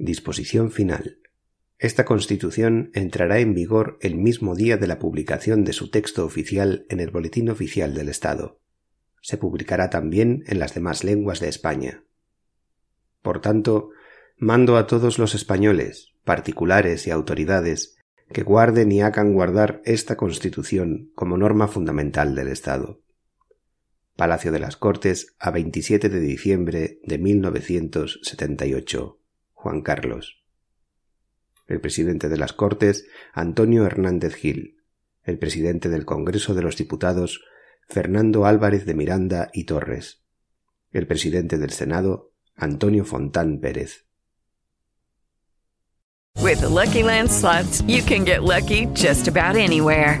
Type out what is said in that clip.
Disposición final. Esta Constitución entrará en vigor el mismo día de la publicación de su texto oficial en el Boletín Oficial del Estado. Se publicará también en las demás lenguas de España. Por tanto, mando a todos los españoles, particulares y autoridades, que guarden y hagan guardar esta Constitución como norma fundamental del Estado. Palacio de las Cortes a 27 de diciembre de 1978. Juan Carlos. El presidente de las Cortes, Antonio Hernández Gil. El presidente del Congreso de los Diputados, Fernando Álvarez de Miranda y Torres. El presidente del Senado, Antonio Fontán Pérez. With Lucky Land you can get lucky just about anywhere.